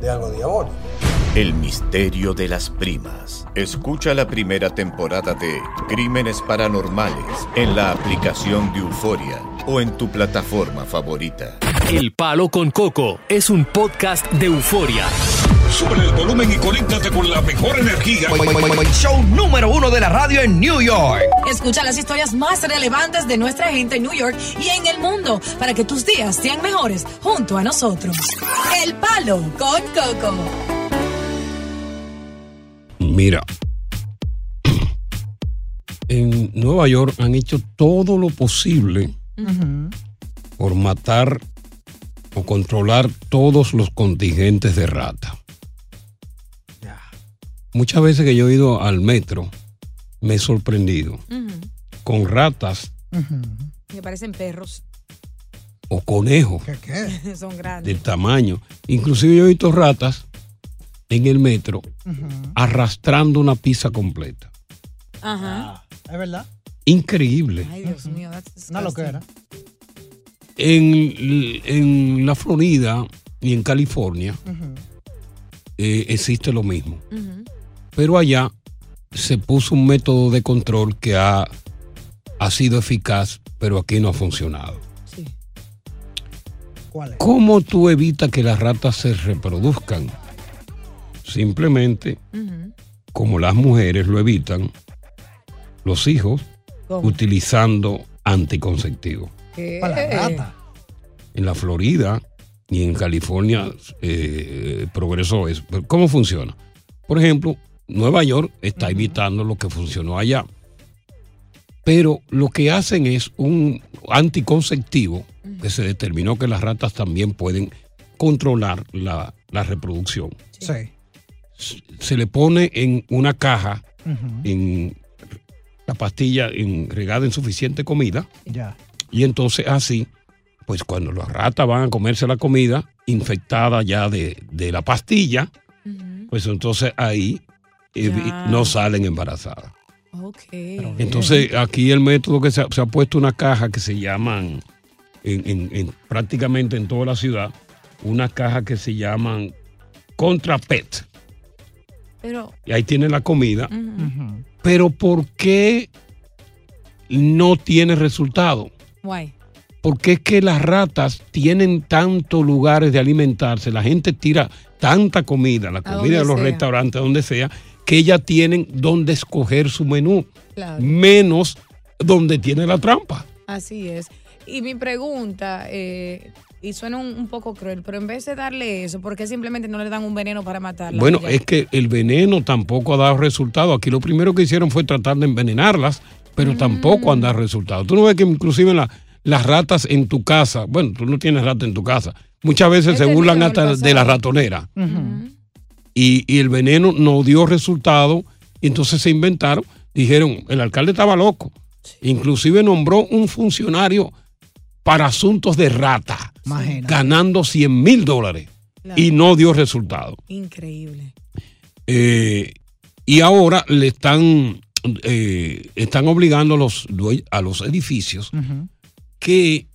de algo diabólico. El misterio de las primas. Escucha la primera temporada de Crímenes Paranormales en la aplicación de Euforia o en tu plataforma favorita. El Palo con Coco es un podcast de euforia. Sube el volumen y conéctate con la mejor energía. Show número uno de la radio en New York. Escucha las historias más relevantes de nuestra gente en New York y en el mundo para que tus días sean mejores junto a nosotros. El Palo con Coco. Mira, en Nueva York han hecho todo lo posible por matar o controlar todos los contingentes de rata. Muchas veces que yo he ido al metro, me he sorprendido con ratas Me parecen perros. o conejos Son grandes. del tamaño. Inclusive yo he visto ratas en el metro arrastrando una pizza completa. Ajá. ¿Es verdad? Increíble. Ay, Dios mío, that's Una loquera. En, en la Florida y en California eh, existe lo mismo. Pero allá se puso un método de control que ha, ha sido eficaz, pero aquí no ha funcionado. ¿Cuál es? ¿Cómo tú evitas que las ratas se reproduzcan? Simplemente, como las mujeres lo evitan, los hijos ¿Cómo? utilizando anticonceptivos. Para la rata. En la Florida y en California eh, progresó eso. ¿Cómo funciona? Por ejemplo, Nueva York está imitando lo que funcionó allá. Pero lo que hacen es un anticonceptivo que se determinó que las ratas también pueden controlar la, la reproducción. Sí. Se le pone en una caja, en la pastilla en, regada en suficiente comida, Ya. y entonces así, pues cuando las ratas van a comerse la comida infectada ya de, de la pastilla, pues entonces ahí eh, no salen embarazadas. Ok. Entonces aquí el método que se ha, se ha puesto una caja que se llaman, en, en- en- prácticamente en toda la ciudad, una caja que se llaman Contra Pet. Pero, Y ahí tiene la comida. Pero ¿por qué no tiene resultado? guay. Porque es que las ratas tienen tantos lugares de alimentarse, la gente tira tanta comida, la comida de los sea. restaurantes, donde sea, que ellas tienen donde escoger su menú, Claro. menos donde tiene la trampa. Así es. Y mi pregunta, eh, y suena un, un poco cruel, pero en vez de darle eso, ¿por qué simplemente no le dan un veneno para matarla? Bueno, Ya. es que el veneno tampoco ha dado resultado. Aquí lo primero que hicieron fue tratar de envenenarlas, pero Mm. tampoco han dado resultado. Tú no ves que inclusive la- las ratas en tu casa, bueno, tú no tienes rata en tu casa, muchas veces Este se burlan hasta de la ratonera. Y, y el veneno no dio resultado, entonces se inventaron, dijeron, el alcalde estaba loco, inclusive nombró un funcionario para asuntos de rata, ganando 100 mil dólares. y no dio resultado. Increíble. Eh, y ahora le están, eh, están obligando a los, due- a los edificios que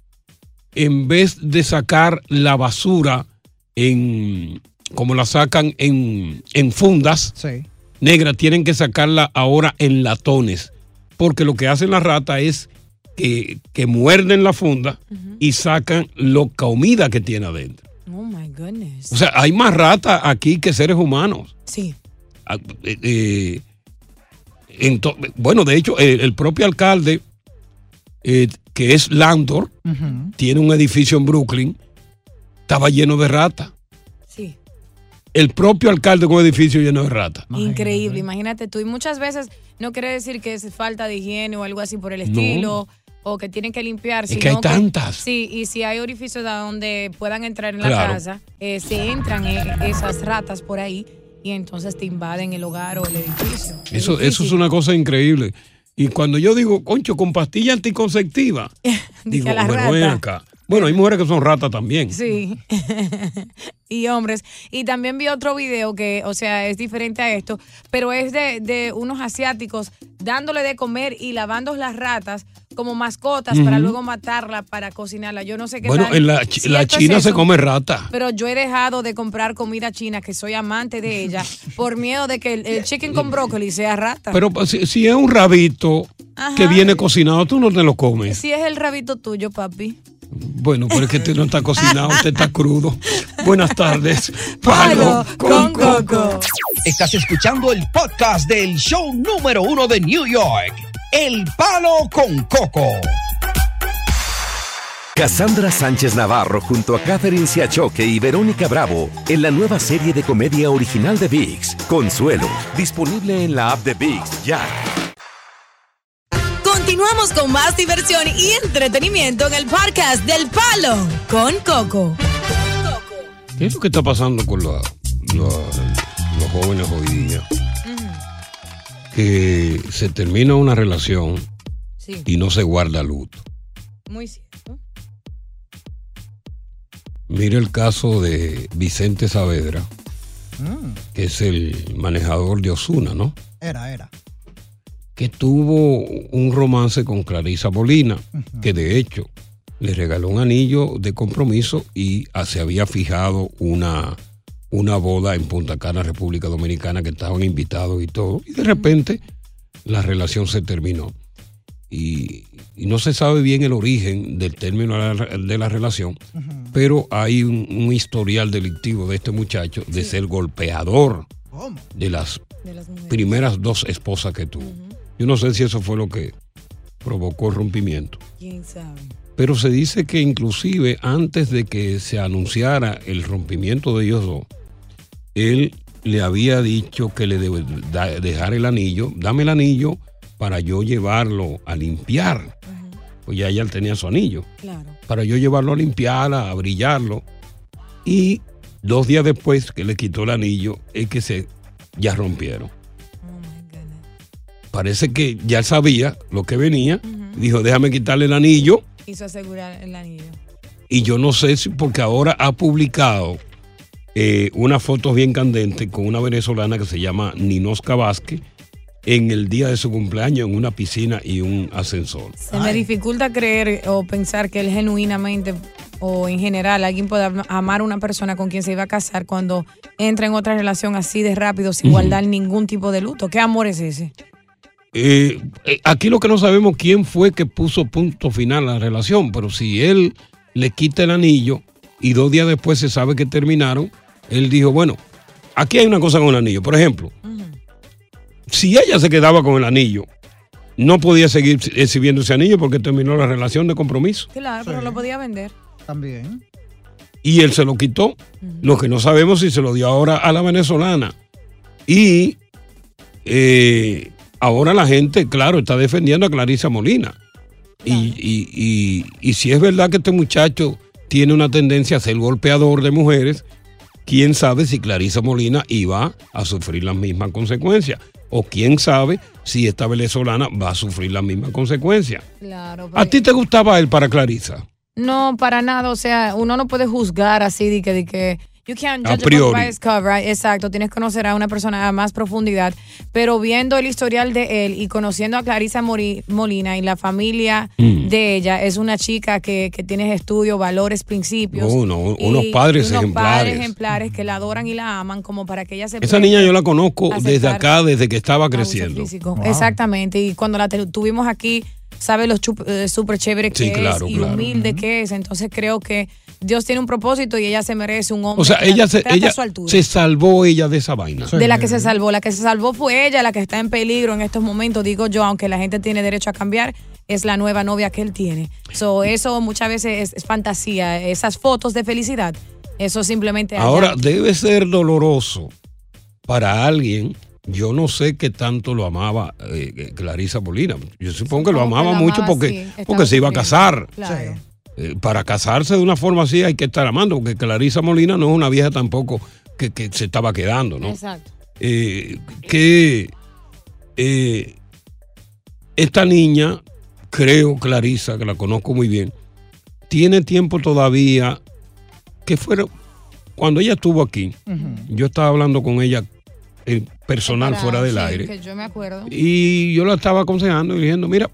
en vez de sacar la basura en como la sacan en, en fundas Sí. negras, tienen que sacarla ahora en latones. Porque lo que hacen las ratas es que, que muerden la funda y sacan la comida que tiene adentro. Oh my goodness. O sea, hay más ratas aquí que seres humanos. Sí. Ah, eh, eh, bueno, de hecho, el, el propio alcalde, eh, que es Landor, tiene un edificio en Brooklyn, estaba lleno de ratas. El propio alcalde con un edificio lleno de ratas. Increíble, imagínate tú. Y muchas veces no quiere decir que es falta de higiene o algo así por el No. estilo. O que tienen que limpiar. Es que hay tantas. Sí, y si hay orificios a donde puedan entrar en la Claro. casa, eh, se entran eh, esas ratas por ahí y entonces te invaden el hogar o el edificio. Eso, eso es una cosa increíble. Y cuando yo digo, concho, con pastilla anticonceptiva, digo, bueno, ven acá. Bueno, hay mujeres que son ratas también. Sí. y hombres. Y también vi otro video que, o sea, es diferente a esto, pero es de, de unos asiáticos dándole de comer y lavando las ratas como mascotas para luego matarla para cocinarla. Yo no sé qué Bueno, tal. en la, chi- si la es China se come rata. Pero yo he dejado de comprar comida china, que soy amante de ella, por miedo de que el, el chicken con brócoli sea rata. Pero pues, si, si es un rabito que viene cocinado, tú no te lo comes. Si es el rabito tuyo, papi. Bueno, pero es que este no está cocinado, este está crudo. Buenas tardes. Palo con Coco. Estás escuchando el podcast del show número uno de New York, El Palo con Coco. Cassandra Sánchez Navarro junto a Catherine Siachoque y Verónica Bravo en la nueva serie de comedia original de VIX, Consuelo, disponible en la app de VIX ya. Continuamos con más diversión y entretenimiento en el podcast del Palo con Coco. ¿Qué es lo que está pasando con la- la- los jóvenes hoy día? Que se termina una relación Sí. y no se guarda luto. Muy cierto. Mire el caso de Vicente Saavedra, que es el manejador de Osuna, ¿no? Era, era. Que tuvo un romance con Clarisa Molina, que de hecho le regaló un anillo de compromiso y ah, se había fijado una, una boda en Punta Cana, República Dominicana, que estaban invitados y todo. Y de repente la relación se terminó. Y, y no se sabe bien el origen del término de la, relación, pero hay un, un historial delictivo de este muchacho de ser golpeador de las primeras dos esposas que tuvo. Yo no sé si eso fue lo que provocó el rompimiento. ¿Quién sabe? Pero se dice que inclusive antes de que se anunciara el rompimiento de ellos dos, él le había dicho que le debe dejar el anillo, dame el anillo para yo llevarlo a limpiar. Pues ya ella tenía su anillo. Claro. Para yo llevarlo a limpiar, a brillarlo. Y dos días después que le quitó el anillo, es que se ya rompieron. Parece que ya sabía lo que venía. Dijo, déjame quitarle el anillo. Hizo asegurar el anillo. Y yo no sé si, porque ahora ha publicado eh, unas fotos bien candentes con una venezolana que se llama Ninosca Vázquez en el día de su cumpleaños en una piscina y un ascensor. Se me dificulta creer o pensar que él genuinamente o en general alguien pueda am- amar a una persona con quien se iba a casar cuando entra en otra relación así de rápido sin guardar ningún tipo de luto. ¿Qué amor es ese? Eh, eh, aquí lo que no sabemos quién fue que puso punto final a la relación, pero si él le quita el anillo y dos días después se sabe que terminaron, él dijo, bueno, aquí hay una cosa con el anillo. Por ejemplo, si ella se quedaba con el anillo, no podía seguir exhibiendo ese anillo porque terminó la relación de compromiso. Claro, pero lo podía vender. También. Y él se lo quitó. Lo que no sabemos si se lo dio ahora a la venezolana. Y eh, ahora la gente, claro, está defendiendo a Clarisa Molina. Y, y- y- y si es verdad que este muchacho tiene una tendencia a ser golpeador de mujeres, quién sabe si Clarisa Molina iba a sufrir las mismas consecuencias. O quién sabe si esta venezolana va a sufrir las mismas consecuencias. Claro. ¿A ti te gustaba él para Clarisa? No, para nada. O sea, uno no puede juzgar así de que, de que You can't A judge a priori. by its cover, right? Exacto, tienes que conocer a una persona a más profundidad, pero viendo el historial de él y conociendo a Clarisa Mori- Molina y la familia Mm. de ella, es una chica que, que tiene estudios, valores, principios. No, no, unos padres unos ejemplares. padres ejemplares que la adoran y la aman como para que ella se Esa niña yo la conozco desde acá, desde que estaba creciendo. físico. Exactamente, y cuando la tuvimos aquí, sabe lo chup- eh, súper chévere que Sí, claro, es y claro. humilde que es, entonces creo que Dios tiene un propósito y ella se merece un hombre O sea, que ella, la se, a ella su altura. se salvó ella de esa vaina. De la que se salvó. La que se salvó fue ella, la que está en peligro en estos momentos, digo yo, aunque la gente tiene derecho a cambiar, es la nueva novia que él tiene. So, eso muchas veces es, es fantasía. Esas fotos de felicidad, eso simplemente... allá. Ahora, debe ser doloroso para alguien. Yo no sé qué tanto lo amaba eh, Clarisa Molina. Yo supongo que lo que amaba mucho porque, sí, porque se iba a casar. Claro. Eh, para casarse de una forma así hay que estar amando, porque Clarisa Molina no es una vieja tampoco que, que se estaba quedando, ¿no? Exacto. Eh, que eh, esta niña, creo Clarisa, que la conozco muy bien, tiene tiempo todavía que fuera, cuando ella estuvo aquí, yo estaba hablando con ella eh, personal Para- fuera del sí, aire. que yo me acuerdo. Y yo la estaba aconsejando y diciendo, mira,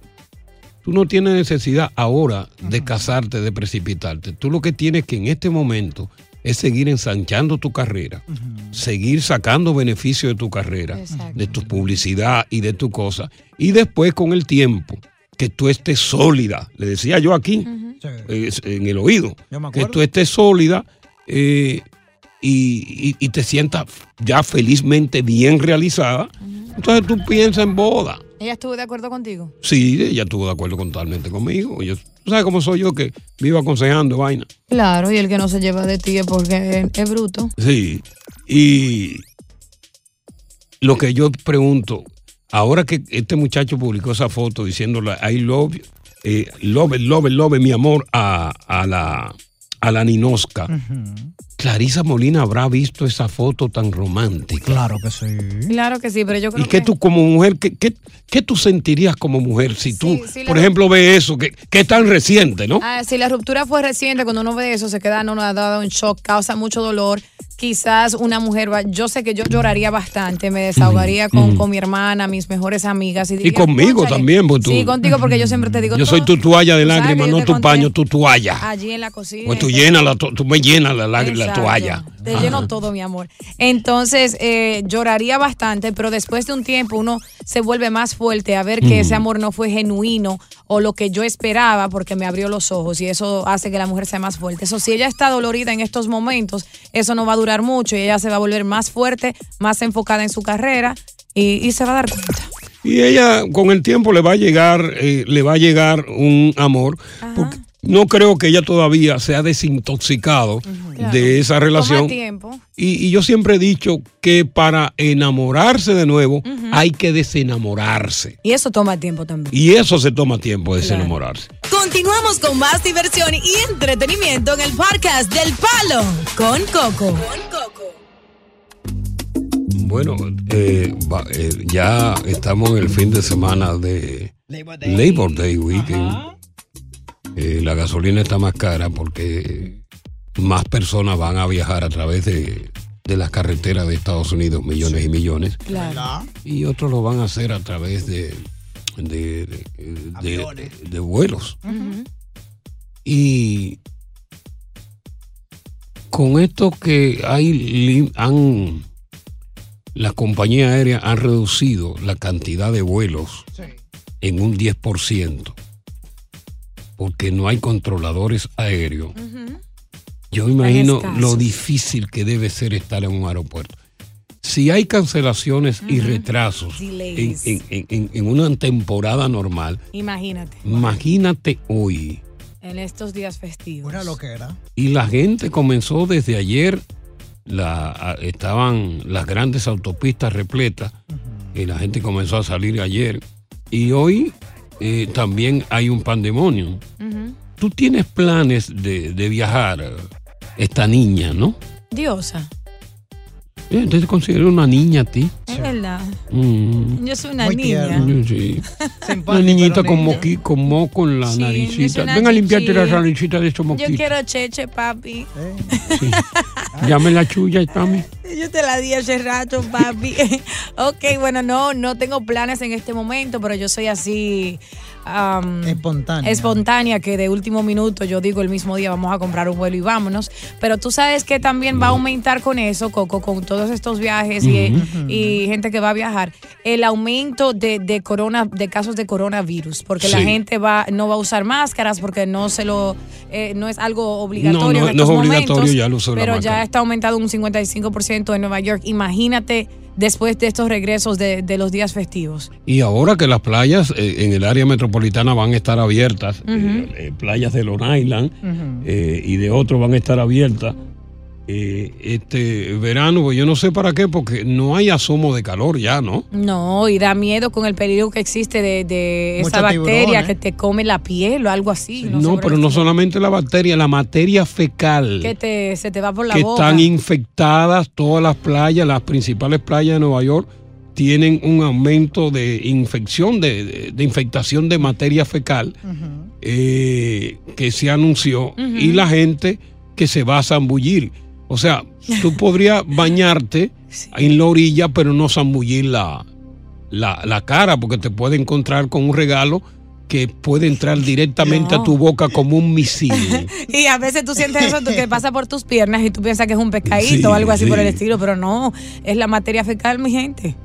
tú no tienes necesidad ahora de casarte, de precipitarte. Tú lo que tienes que en este momento es seguir ensanchando tu carrera, seguir sacando beneficio de tu carrera, de tu publicidad y de tu cosa. Y después con el tiempo, que tú estés sólida, le decía yo aquí, eh, en el oído, Yo me que tú estés sólida eh, y, y- y te sientas ya felizmente bien realizada. Entonces tú piensas en boda. ¿Ella estuvo de acuerdo contigo? Sí, ella estuvo de acuerdo totalmente conmigo. Yo, ¿tú ¿Sabes cómo soy yo que vivo aconsejando vaina? Claro, y el que no se lleva de ti es porque es, es bruto. Sí. Y lo que yo pregunto, ahora que este muchacho publicó esa foto diciéndole I love, you", eh, love, love, love, mi amor, a, a la, a la Ninosca. Clarisa Molina habrá visto esa foto tan romántica. Claro que sí. Claro que sí, pero yo creo ¿Y qué que... tú como mujer, qué, qué, qué tú sentirías como mujer si tú, sí, por ejemplo, ves eso, que, que es tan reciente, ¿no? Ah, si la ruptura fue reciente, cuando uno ve eso, se queda no, no ha dado un shock, causa mucho dolor. Quizás una mujer, va- yo sé que yo lloraría bastante, me desahogaría con, con mi hermana, mis mejores amigas. Y, conmigo también, porque tú- Sí, contigo, porque yo siempre te digo Yo soy tu toalla de lágrimas, no tu paño, tu toalla. Allí en la cocina. Pues tú llenas la, tú me llenas la, la- la toalla. Te Ajá. lleno todo, mi amor. Entonces, eh, lloraría bastante, pero después de un tiempo uno se vuelve más fuerte a ver que Mm. ese amor no fue genuino o lo que yo esperaba porque me abrió los ojos y eso hace que la mujer sea más fuerte. Eso, si ella está dolorida en estos momentos, eso no va a durar mucho y ella se va a volver más fuerte, más enfocada en su carrera y, y se va a dar cuenta. Y ella con el tiempo le va a llegar, eh, le va a llegar un amor, porque no creo que ella todavía se ha desintoxicado de esa relación. Toma tiempo. Y, y yo siempre he dicho que para enamorarse de nuevo hay que desenamorarse. Y eso toma tiempo también. Y eso se toma tiempo, desenamorarse. Continuamos con más diversión y entretenimiento en el podcast del Palo con Coco. Bueno, eh, va- eh, ya estamos en el fin de semana de Labor Day, Weekend. Eh, la gasolina está más cara porque más personas van a viajar a través de, de las carreteras de Estados Unidos, millones y millones. Claro. Y otros lo van a hacer a través de, de, de- de- vuelos. Y con esto que hay, han, las compañías aéreas han reducido la cantidad de vuelos en un 10%, porque no hay controladores aéreos. Yo imagino lo difícil que debe ser estar en un aeropuerto. Si hay cancelaciones y retrasos en, Delays. en- en- en- en una temporada normal, Imagínate, imagínate hoy. en estos días festivos. Una loquera. Y la gente comenzó desde ayer, la, estaban las grandes autopistas repletas, y la gente comenzó a salir ayer. Y hoy eh, también hay un pandemonio. Tú tienes planes de, de viajar, eh, esta niña, ¿no? Diosa, Eh, ¿Te considero una niña a ti? es verdad. Mm. Yo soy una Muy niña. Sí. Una niñita con, moqui, con moco en la Sí, yo naricita. Ven a limpiarte la chichi. naricita de estos Yo moquitos. quiero cheche, papi. Llame la chulla, mami. Yo te la di hace rato, papi. ok, bueno, no, no tengo planes en este momento, pero yo soy así. Espontánea. espontánea, que de último minuto yo digo el mismo día vamos a comprar un vuelo y vámonos. Pero tú sabes que también va a aumentar con eso, Coco, con todos estos viajes y, gente que va a viajar, el aumento de, de corona, de casos de coronavirus, porque la gente va, no va a usar máscaras porque no se lo, eh, no es algo obligatorio No, no, en no estos es obligatorio momentos, ya el uso de la pero ya está aumentado un 55% en Nueva York. Imagínate después de estos regresos de, de los días festivos. Y ahora que las playas eh, en el área metropolitana van a estar abiertas, eh, eh, playas de Long Island y de otros van a estar abiertas, eh, este verano, pues yo no sé para qué, porque no hay asomo de calor ya, ¿no? No, y da miedo con el peligro que existe de, de esa bacteria tiburón, ¿eh? que te come la piel o algo así. no, No, pero no solamente la bacteria, la materia fecal. que te, se te va por la que boca. están infectadas todas las playas, las principales playas de Nueva York tienen un aumento de infección, de, de- de infectación de materia fecal eh, que se anunció y la gente que se va a zambullir. O sea, tú podrías bañarte en la orilla, pero no zambullir la, la, la cara, porque te puede encontrar con un regalo que puede entrar directamente a tu boca como un misil. Y a veces tú sientes eso tú, que pasa por tus piernas y tú piensas que es un pescadito Sí, o algo así sí. por el estilo, pero no, es la materia fecal, mi gente.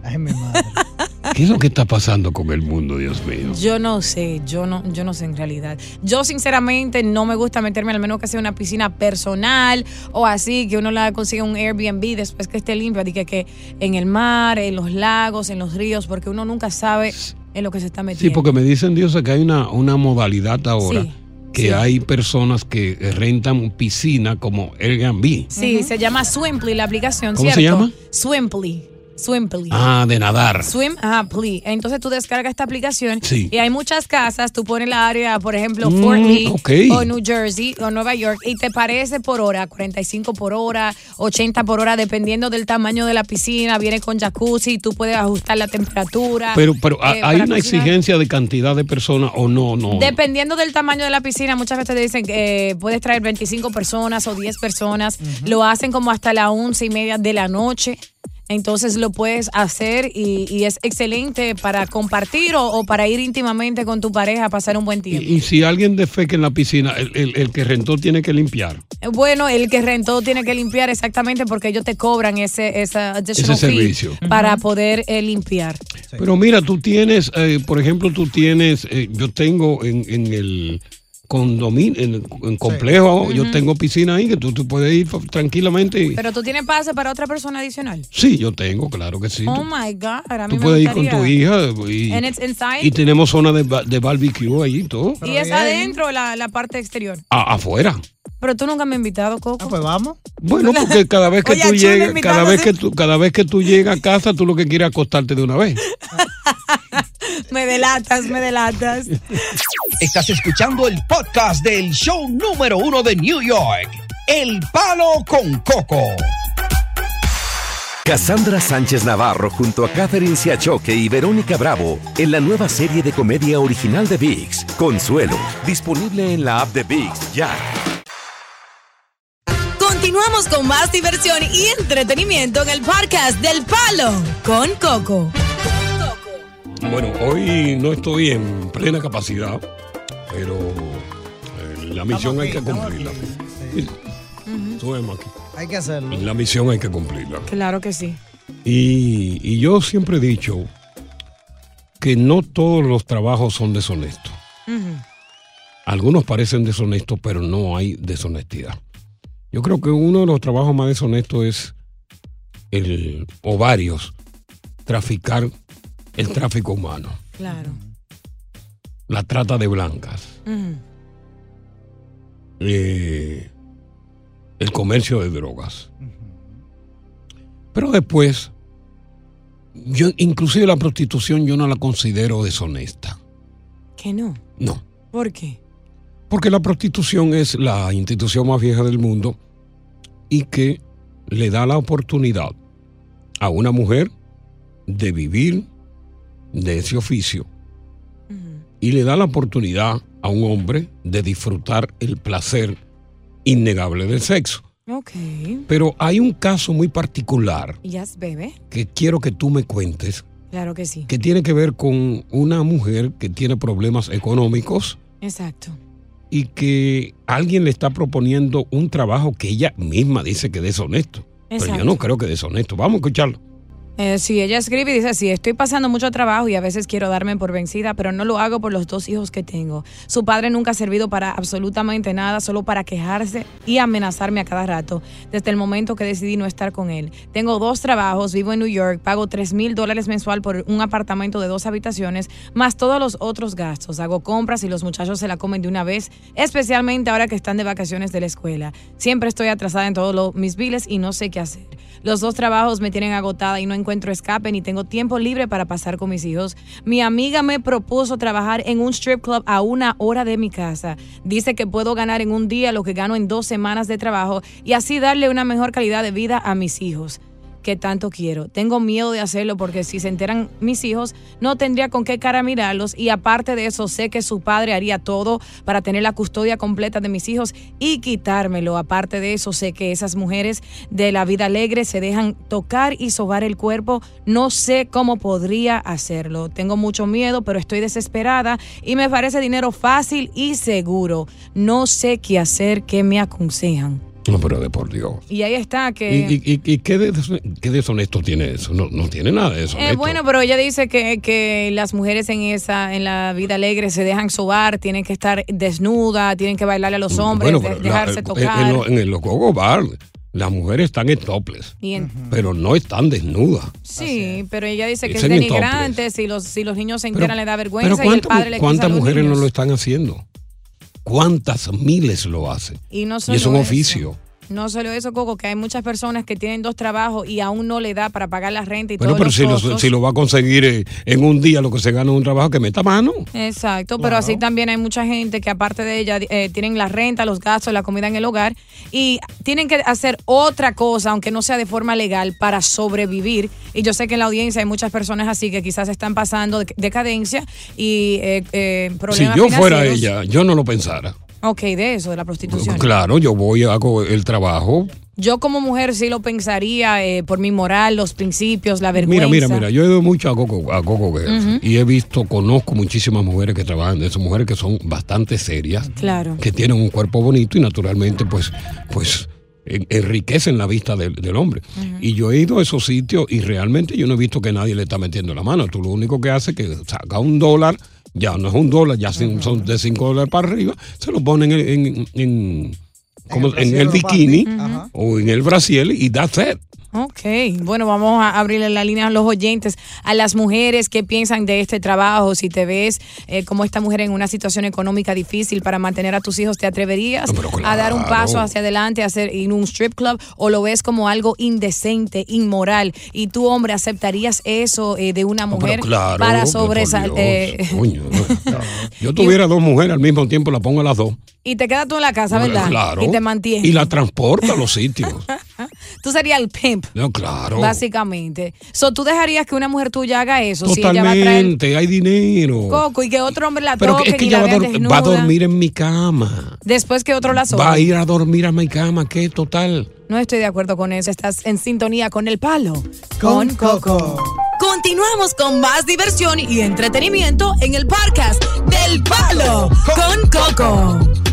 ¿Qué es lo que está pasando con el mundo, Dios mío? Yo no sé, yo no, yo no sé en realidad. Yo sinceramente no me gusta meterme al menos que sea una piscina personal o así, que uno la consiga un Airbnb después que esté limpia, que, que en el mar, en los lagos, en los ríos, porque uno nunca sabe en lo que se está Sí, metiendo. porque me dicen, Dios, que hay una, una modalidad ahora Sí, que sí. hay personas que rentan piscina como Airbnb. Sí, se llama Swimply la aplicación, ¿Cómo se ¿cierto? llama? Swimply. Swimply. Ah, de nadar. Swim Apply. Entonces tú descargas esta aplicación Sí. y hay muchas casas. Tú pones la área, por ejemplo, Mm, Fort Lee o New Jersey o Nueva York y te parece por hora, 45 por hora, 80 por hora, dependiendo del tamaño de la piscina. Viene con jacuzzi, tú puedes ajustar la temperatura. Pero, pero eh, ¿hay una cocinar. exigencia de cantidad de personas o no? No. Dependiendo del tamaño de la piscina, muchas veces te dicen que eh, puedes traer 25 personas o 10 personas. Lo hacen como hasta las 11 y media de la noche. Entonces lo puedes hacer y, y es excelente para compartir o, o para ir íntimamente con tu pareja a pasar un buen tiempo. Y, y si alguien defeca en la piscina, el, el- el que rentó tiene que limpiar. Eh, Bueno, el que rentó tiene que limpiar exactamente porque ellos te cobran ese, esa Ese servicio. para poder eh, limpiar. Pero mira, tú tienes, eh, por ejemplo, tú tienes, eh, yo tengo en, en el condominio, en complejo, yo tengo piscina ahí que tú, tú puedes ir tranquilamente. y- Pero tú tienes pase para otra persona adicional. Sí, yo tengo, claro que sí. oh Tú- my God, a mí Tú me puedes ir con tu hija y, And it's inside? y tenemos zona de, de barbecue ahí y todo. y es adentro la, la parte exterior. A- afuera. Pero tú nunca me has invitado, Coco. pues vamos. Bueno, porque cada vez que Oye, tú llegas, cada vez sí. que tú, cada vez que tú llegas a casa, tú lo que quieres es acostarte de una vez. Me delatas, me delatas. Estás escuchando el podcast del show número uno de New York, El Palo con Coco. Cassandra Sánchez Navarro junto a Catherine Siachoque y Verónica Bravo en la nueva serie de comedia original de VIX, Consuelo, disponible en la app de VIX ya. Continuamos con más diversión y entretenimiento en el podcast del Palo con Coco. Bueno, hoy no estoy en plena capacidad, pero eh, la misión hay que cumplirla. Subemos aquí. Hay que hacerlo. La misión hay que cumplirla. Claro que sí. Y, y yo siempre he dicho que no todos los trabajos son deshonestos. Algunos parecen deshonestos, pero no hay deshonestidad. Yo creo que uno de los trabajos más deshonestos es el, o varios, traficar el tráfico humano, Claro. la trata de blancas, eh, el comercio de drogas. Pero después, yo inclusive la prostitución yo no la considero deshonesta. Que no. No. ¿Por qué? Porque la prostitución es la institución más vieja del mundo y que le da la oportunidad a una mujer de vivir de ese oficio y le da la oportunidad a un hombre de disfrutar el placer innegable del sexo. Ok. Pero hay un caso muy particular Yes, bebé. que quiero que tú me cuentes, Claro que sí. que tiene que ver con una mujer que tiene problemas económicos Exacto. y que alguien le está proponiendo un trabajo que ella misma dice que es deshonesto. Pero yo no creo que es deshonesto. Vamos a escucharlo. Eh, sí, ella escribe y dice así, estoy pasando mucho trabajo y a veces quiero darme por vencida, pero no lo hago por los dos hijos que tengo. Su padre nunca ha servido para absolutamente nada, solo para quejarse y amenazarme a cada rato, desde el momento que decidí no estar con él. Tengo dos trabajos, vivo en New York, pago 3 mil dólares mensual por un apartamento de dos habitaciones, más todos los otros gastos. Hago compras y los muchachos se la comen de una vez, especialmente ahora que están de vacaciones de la escuela. Siempre estoy atrasada en todos mis biles y no sé qué hacer. Los dos trabajos me tienen agotada y no encuentro escape ni tengo tiempo libre para pasar con mis hijos. Mi amiga me propuso trabajar en un strip club a una hora de mi casa. Dice que puedo ganar en un día lo que gano en dos semanas de trabajo y así darle una mejor calidad de vida a mis hijos que tanto quiero. Tengo miedo de hacerlo porque si se enteran mis hijos, no tendría con qué cara mirarlos y aparte de eso sé que su padre haría todo para tener la custodia completa de mis hijos y quitármelo. Aparte de eso sé que esas mujeres de la vida alegre se dejan tocar y sobar el cuerpo. No sé cómo podría hacerlo. Tengo mucho miedo, pero estoy desesperada y me parece dinero fácil y seguro. No sé qué hacer, qué me aconsejan. No, pero de por Dios. Y ahí está ¿Y, que... y- y- y qué, des- qué deshonesto tiene eso? No, no tiene nada de deshonesto. Eh, bueno, pero ella dice que, que las mujeres en esa, en la vida alegre se dejan sobar, tienen que estar desnudas, tienen que bailarle a los hombres, Bueno, de- pero la- dejarse en- tocar. En, en el gogo bar, las mujeres están en toples, en- pero no están desnudas. Sí, pero ella dice que es en denigrante, si los, si los niños se Pero- enteran le da Pero vergüenza y el ¿cuántas, padre le mujeres no lo están haciendo? ¿Cuántas miles lo hacen? Y no Y solo es un eso. oficio. No solo eso, Coco, que hay muchas personas que tienen dos trabajos y aún no le da para pagar la renta y Bueno, todos pero los si lo, si lo va a conseguir eh, en un día lo que se gana en un trabajo, que meta mano. Exacto, pero así también hay mucha gente que aparte de ella eh, tienen la renta, los gastos, la comida en el hogar y tienen que hacer otra cosa, aunque no sea de forma legal, para sobrevivir. Y yo sé que en la audiencia hay muchas personas así que quizás están pasando de- decadencia y eh, eh, Si problemas yo fuera ella, yo no lo pensara. Ok, de eso, de la prostitución. Claro, yo voy, hago el trabajo. Yo como mujer sí lo pensaría eh, por mi moral, los principios, la vergüenza. Mira, mira, mira, yo he ido mucho a Coco, a Coco Girls y he visto, conozco muchísimas mujeres que trabajan de eso, mujeres que son bastante serias, Claro. que tienen un cuerpo bonito y naturalmente pues, pues en- enriquecen la vista del, del hombre. Y yo he ido a esos sitios y realmente yo no he visto que nadie le está metiendo la mano. Tú lo único que haces es que saca un dólar, ya no es un dólar, ya son- de cinco dólares para arriba, se lo ponen en, en, en- como en el bikini o en el brasiel y that's it. Ok, bueno, vamos a abrirle la línea a los oyentes, a las mujeres que piensan de este trabajo. Si te ves eh, como esta mujer en una situación económica difícil para mantener a tus hijos, ¿te atreverías a dar un paso hacia adelante, a hacer en un strip club o lo ves como algo indecente, inmoral? ¿Y tú, hombre, aceptarías eso eh, de una mujer claro, para sobresalir? No. Yo tuviera dos mujeres al mismo tiempo, la pongo a las dos. y te quedas tú en la casa, ¿verdad? Claro. Y te mantienes. Y la transporta a los sitios. Tú serías el pimp. No, claro. Básicamente. So, ¿Tú dejarías que una mujer tuya haga eso? Si ella va a traer Totalmente, hay dinero. coco y que otro hombre la Pero toque es que ella la va a, vea dor- desnuda, va a dormir en mi cama. Después que otro la soba. Va a ir a dormir a mi cama, ¿qué total? No estoy de acuerdo con eso. Estás en sintonía con el palo. Con Coco. Continuamos con más diversión y entretenimiento en el podcast del Palo con Coco.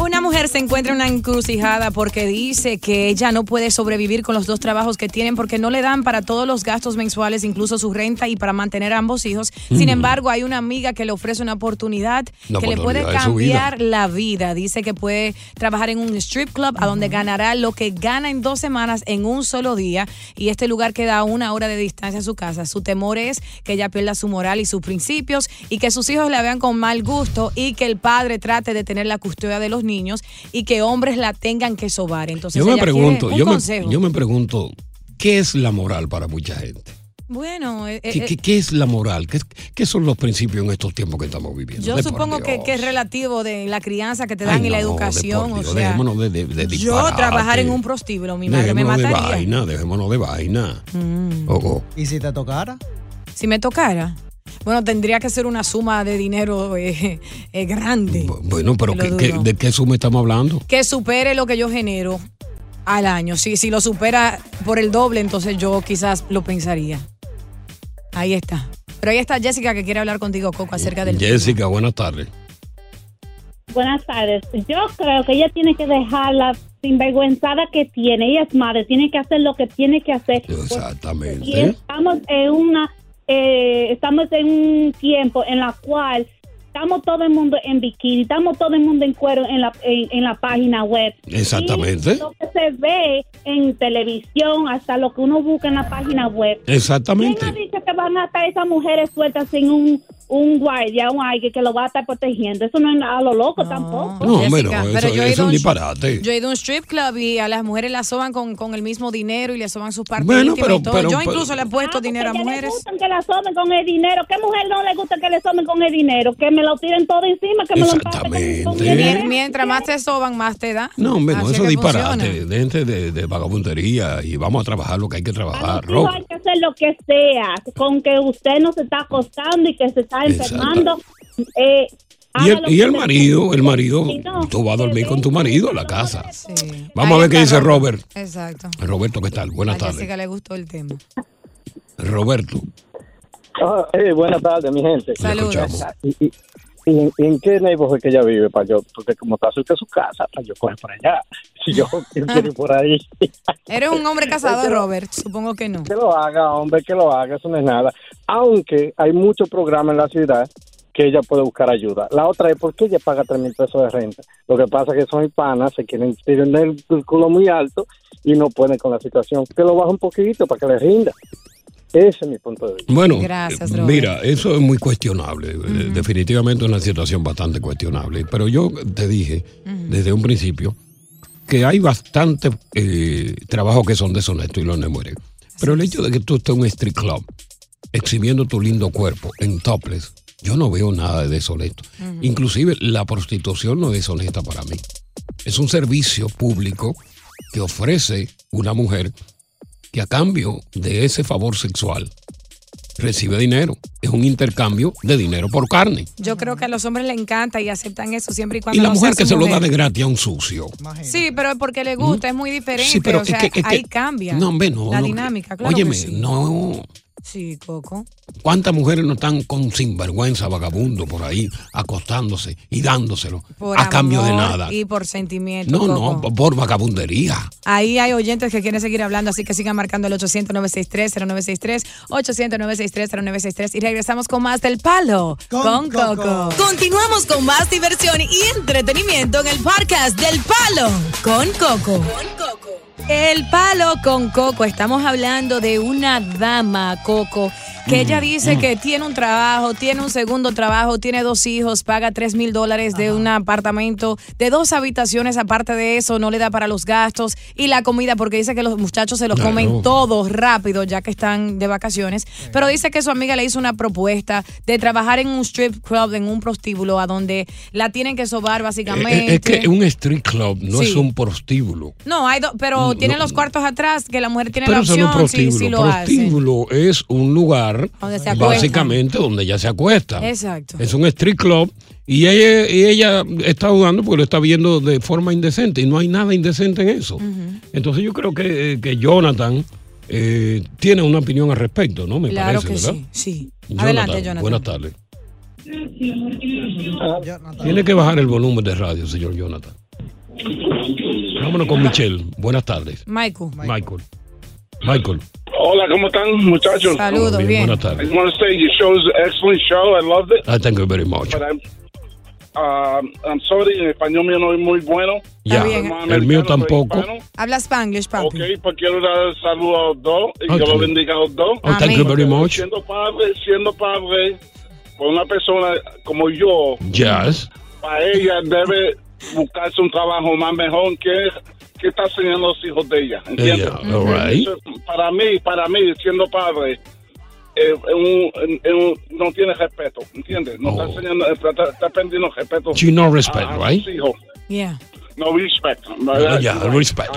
Una mujer se encuentra en una encrucijada porque dice que ella no puede sobrevivir con los dos trabajos que tienen porque no le dan para todos los gastos mensuales, incluso su renta y para mantener a ambos hijos. Sin embargo, hay una amiga que le ofrece una oportunidad que le puede vida. cambiar la vida. Dice que puede trabajar en un strip club a donde ganará lo que gana en dos semanas en un solo día y este lugar queda a una hora de distancia a su casa. Su temor es que ella pierda su moral y sus principios y que sus hijos la vean con mal gusto y que el padre trate de tener la custodia de los niños y que hombres la tengan que sobar. Entonces Yo me pregunto, un yo me, yo me pregunto, ¿qué es la moral para mucha gente? Bueno, eh, ¿Qué, eh, qué- qué es la moral? ¿Qué, qué son los principios en estos tiempos que estamos viviendo? yo De supongo que, Dios. que es relativo de la crianza que te dan Ay, y la no, de educación. por O Dios, sea, dejémonos de, de, de yo trabajar en un prostíbulo, mi madre me Dejémonos de mataría. vaina, dejémonos de vaina. Mm. ¿Y si te tocara? Si me tocara, bueno, tendría que ser una suma de dinero eh, eh, grande Bueno, pero ¿qué-. ¿de qué suma estamos hablando? que supere lo que yo genero al año. Si, si lo supera por el doble, entonces yo quizás lo pensaría. Ahí está. Pero ahí está Jessica que quiere hablar contigo, Coco, acerca del Jessica, buenas tardes. Buenas tardes. Yo creo que ella tiene que dejar la sinvergüenzada que tiene. Ella es madre, tiene que hacer lo que tiene que hacer. Y Exactamente. estamos en una, eh, estamos en un tiempo en la cual estamos todo el mundo en bikini, estamos todo el mundo en cuero en la, en, en la página web. Exactamente. Y lo que se ve en televisión, hasta lo que uno busca en la página web. Exactamente. ¿Quién ha dicho que van a estar esas mujeres sueltas sin un, un guardia, un alguien que lo va a estar protegiendo? Eso no es a lo loco tampoco. No, Jessica, eso, pero yo he eso ido un disparate. Yo he ido a un strip club y a las mujeres las soban con, con el mismo dinero y le soban sus partes Bueno, íntimas pero- y todo. pero- yo pero- incluso le he puesto dinero a que mujeres. gustan que la somen con el dinero. ¿Qué mujer no le gusta que le somen con el dinero? Que me lo tiren todo encima, que me lo empaten con, con el dinero. Mien- Mientras más te soban, más te da. No, hombre, no, eso es disparate. gente de, de vagabundería y vamos a trabajar lo que hay que trabajar. Hay que hacer lo que sea, con que usted no se está acostando y que se está enfermando. Eh, Y el, y marido, el marido, tú vas a dormir con tu marido en la casa. Vamos Ahí a ver qué está dice Robert. Exacto. Roberto, ¿qué tal? Buenas a tardes. Le gustó el tema. Roberto. Ah, eh, buenas tardes, mi gente. Saludos. Le escuchamos. ¿Y, y, y en, y en qué neighborhood que ella vive? Para yo, porque como está cerca de su casa, para yo coger por allá. Si yo quiero ir por ahí. ¿Eres un hombre casado, Pero- Robert? Supongo que no. Que lo haga, hombre, que lo haga, eso no es nada. Aunque hay muchos programas en la ciudad que ella puede buscar ayuda. La otra es por qué ella paga tres mil pesos de renta. Lo que pasa es que son hispanas, se quieren tener el culo muy alto y no pueden con la situación. Que lo baje un poquito para que le rinda. Ese es mi punto de vista. Bueno, Gracias, eh, Robert. mira, eso es muy cuestionable. Eh, Definitivamente una situación bastante cuestionable. Pero yo te dije desde un principio que hay bastante eh, trabajo que son deshonestos y los mueren. Pero el hecho de que tú estés en un street club exhibiendo tu lindo cuerpo en topless, yo no veo nada de deshonesto. Inclusive la prostitución no es deshonesta para mí. Es un servicio público que ofrece una mujer que a cambio de ese favor sexual recibe dinero. Es un intercambio de dinero por carne. Yo creo que a los hombres les encanta y aceptan eso siempre y Y cuando la no mujer sea que se lo da de gratis a un sucio. Sí, pero es porque le gusta, es muy diferente. Sí, pero o sea, es que- es que- ahí cambia. No, hombre, no. La no. dinámica, claro. Óyeme, que sí. no. Sí, Coco. ¿Cuántas mujeres no están con sinvergüenza, vagabundo por ahí, acostándose y dándoselo Por a cambio de nada? Y por sentimiento. No, Coco. no, por vagabundería. Ahí hay oyentes que quieren seguir hablando, así que sigan marcando el 800-963-0963, 800-963-0963 y regresamos con más del Palo con, Coco. Continuamos con más diversión y entretenimiento en el podcast del Palo con Coco. El Palo con Coco. Estamos hablando de una dama, Coco, que ella dice que tiene un trabajo, tiene un segundo trabajo, tiene dos hijos, paga 3 mil dólares de un apartamento de dos habitaciones. Aparte de eso, no le da para los gastos y la comida, porque dice que los muchachos se los Claro. comen todos rápido, ya que están de vacaciones. Pero dice que su amiga le hizo una propuesta de trabajar en un strip club, en un prostíbulo, a donde la tienen que sobar básicamente. Eh, Es que un street club no Sí. es un prostíbulo. No, hay do- pero No, tienen no, los cuartos atrás que la mujer tiene Pero la eso no es opción si, prostíbulo. si lo hace. prostíbulo es un lugar Donde se acuestan. básicamente donde ella se acuesta. Exacto. Es un street club y ella, y ella está dudando porque lo está viendo de forma indecente y no hay nada indecente en eso. Entonces yo creo que, que Jonathan eh, tiene una opinión al respecto, ¿no? Me Claro parece, que ¿verdad? sí, sí. Jonathan, Adelante, Jonathan. Buenas tardes. Tiene que bajar el volumen de radio, señor Jonathan. Vámonos con Michelle. Buenas tardes. Michael. Michael. Michael. Hola, ¿cómo están, muchachos? Saludos, bien. Buenas I tardes. just want to say your show's an excellent show. I loved it. I thank you very much. But I'm, um, I'm sorry, en español mío no es muy bueno. Ya, bien. el mío tampoco. Habla Spanglish, papi. Ok, pues quiero dar saludos a los dos y Ok. que los bendiga a los dos. Oh, thank you very much. Siendo padre, siendo padre, por una persona como yo, Yes. para ella debe buscarse un trabajo más mejor que que está enseñando a los hijos de ella. ¿Entiendes? All right. Para mí, para mí, siendo padre, eh, un- un- no tiene respeto, ¿entiendes? No está enseñando, está, está perdiendo respeto. She no respect, a- a right? hijos. Yeah. No respect. Yeah, yeah, respect.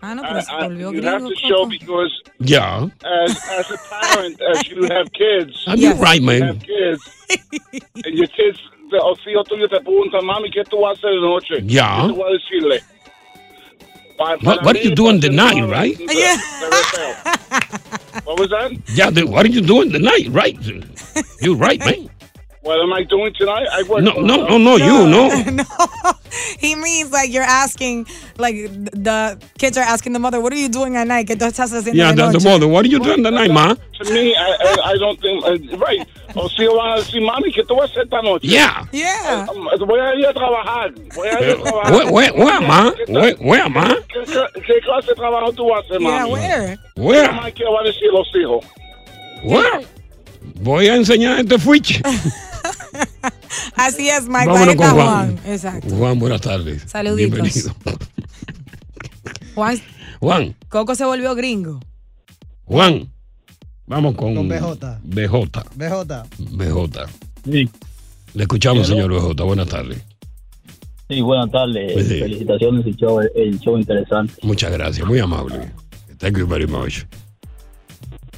Ah, no, pero se volvió You have gringo. to show because Yeah. as, as a parent, as you have kids, you're right, man. you have kids, and your kids, los hijos tuyos te preguntan, mami, ¿qué tú haces de noche? Yeah. ¿Qué tú vas a decirle? Pa- What, para what are you doing pues, tonight, no, right? de- de respeto. What was that? Yeah, the, what are you doing tonight, right? You're right, man. What am I doing tonight? I work. No, no, no, no, you, no. He means like you're asking, like the kids are asking the mother, what are you doing at night? ¿Qué tú estás haciendo Yeah, de the, the noche? mother, what are you doing tonight, ma? To me, I, I, I don't think, uh, right. O si van a decir, mami, ¿qué tú vas a hacer esta noche? Yeah. Yeah. Eh, Voy a ir a trabajar. Voy a ir a trabajar. Where, where, where, ma? Where, where, ma? ¿Qué, qué, qué clase de trabajo tú haces, mami? Yeah, where? Where? Mamá, ¿qué van a decir los hijos? Where? Voy a enseñar este fuiche. Así es, Mike. Vámonos con Juan. Juan. Exacto. Juan, buenas tardes. Saluditos. Bienvenido. Juan, Juan, Coco se volvió gringo. Juan. Vamos con, Con BJ. BJ. BJ. BJ. Le escuchamos, señor BJ. Buenas tardes. Sí, buenas tardes. Pues sí. Felicitaciones, el show, el show interesante. Muchas gracias, muy amable. Thank you very much.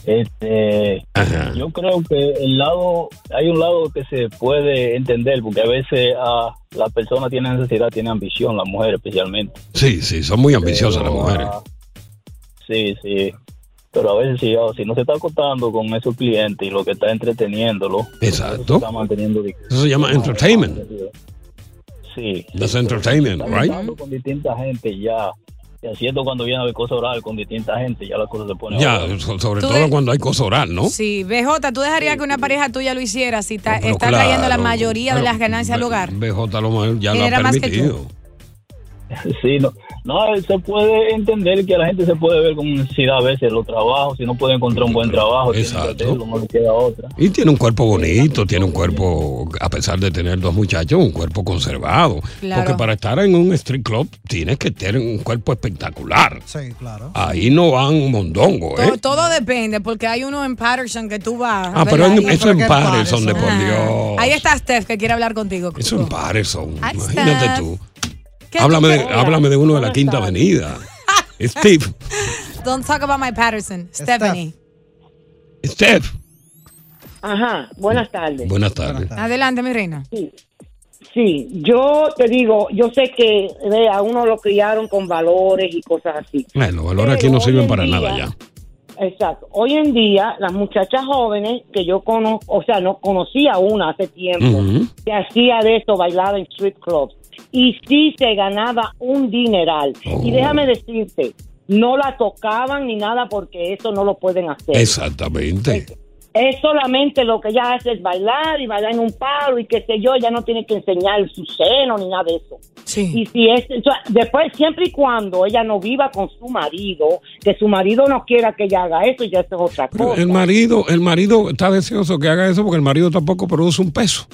Este, Ajá. yo creo que el lado, hay un lado que se puede entender, porque a veces ah, la persona tiene necesidad, tiene ambición, la mujer especialmente. Sí, sí, son muy ambiciosas las mujeres. ah, sí, sí. Pero a veces si, ah, si no se está acostando con esos clientes y lo que está entreteniéndolo, Exacto. está manteniendo Eso se llama entertainment. Sí. That's entertainment, right? con distinta gente ya. Y haciendo cuando viene a ver cosas oral con distinta gente, ya la cosa se pone. Ya, oral. sobre todo cuando hay cosa oral, ¿no? Sí, BJ, ¿tú dejarías que una pareja tuya lo hiciera si ta- está trayendo la claro, mayoría de las ganancias al hogar? BJ lo mejor ya lo Era ha más que permitido. Sí, no, no, se puede entender que la gente se puede ver con necesidad a veces los trabajos, si no puede encontrar un buen trabajo, tiene que Exacto. hacerlo, no le queda otra. Y tiene un cuerpo bonito, tiene un cuerpo, a pesar de tener dos muchachos, un cuerpo conservado. Claro. Porque para estar en un street club tienes que tener un cuerpo espectacular. Sí, claro. Ahí no van un mondongo, ¿eh? Todo, todo depende, porque hay uno en Patterson que tú vas. Ah, pero eso en Patterson, de por Dios. Ahí está Steph que quiere hablar contigo. Eso en Patterson, imagínate tú. ¿Qué Háblame de, háblame de uno de la Quinta Avenida. Steve, Don't talk about my Patterson. Stephanie. Steph, Ajá, buenas tardes. buenas tardes. Adelante, mi reina. Sí. Sí, yo te digo, yo sé que a uno lo criaron con valores y cosas así. Bueno, los valores aquí no sirven para día- nada ya. Exacto. Hoy en día, las muchachas jóvenes que yo conozco, o sea, no conocía una hace tiempo, que hacía de esto, bailaba en street clubs. Y sí se ganaba un dineral. Oh. Y déjame decirte, no la tocaban ni nada porque eso no lo pueden hacer. Exactamente. Es solamente lo que ella hace es bailar y bailar en un palo y qué sé yo, ella no tiene que enseñar su seno ni nada de eso. Y si es, o sea, después, siempre y cuando ella no viva con su marido, que su marido no quiera que ella haga eso, ya eso es otra Pero cosa. el marido, el marido está deseoso que haga eso porque el marido tampoco produce un peso.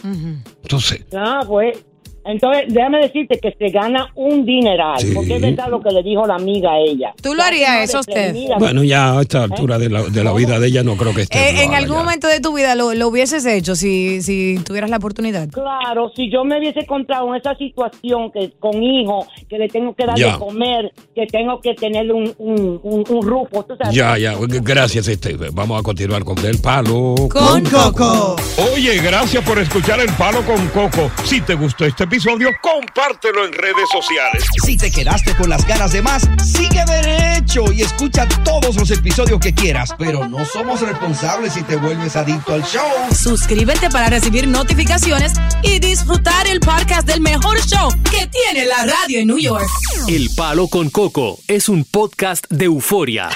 Entonces, Ah, pues, entonces déjame decirte que se gana un dineral, Sí. porque es verdad lo que le dijo la amiga a ella. ¿Tú lo harías eso, Steph? bueno, ya a esta altura de la, de la vida de ella no creo que esté. Eh, ¿En algún ya. momento de tu vida lo, lo hubieses hecho si, si tuvieras la oportunidad? Claro, si yo me hubiese encontrado en esa situación que con hijo, que le tengo que dar Ya. de comer, que tengo que tener un, un, un, un rufo, tú sabes. Ya, ya. Gracias, Steve. Vamos a continuar con El Palo Con Coco. Oye, gracias por escuchar El Palo con Coco. Si te gustó este episodio, compártelo en redes sociales. Si te quedaste con las ganas de más, sigue derecho y escucha todos los episodios que quieras. Pero no somos responsables si te vuelves adicto al show. Suscríbete para recibir notificaciones y disfrutar el podcast del mejor show que tiene la radio en New York. El Palo con Coco es un podcast de euforia.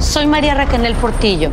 Soy María Raquel Portillo.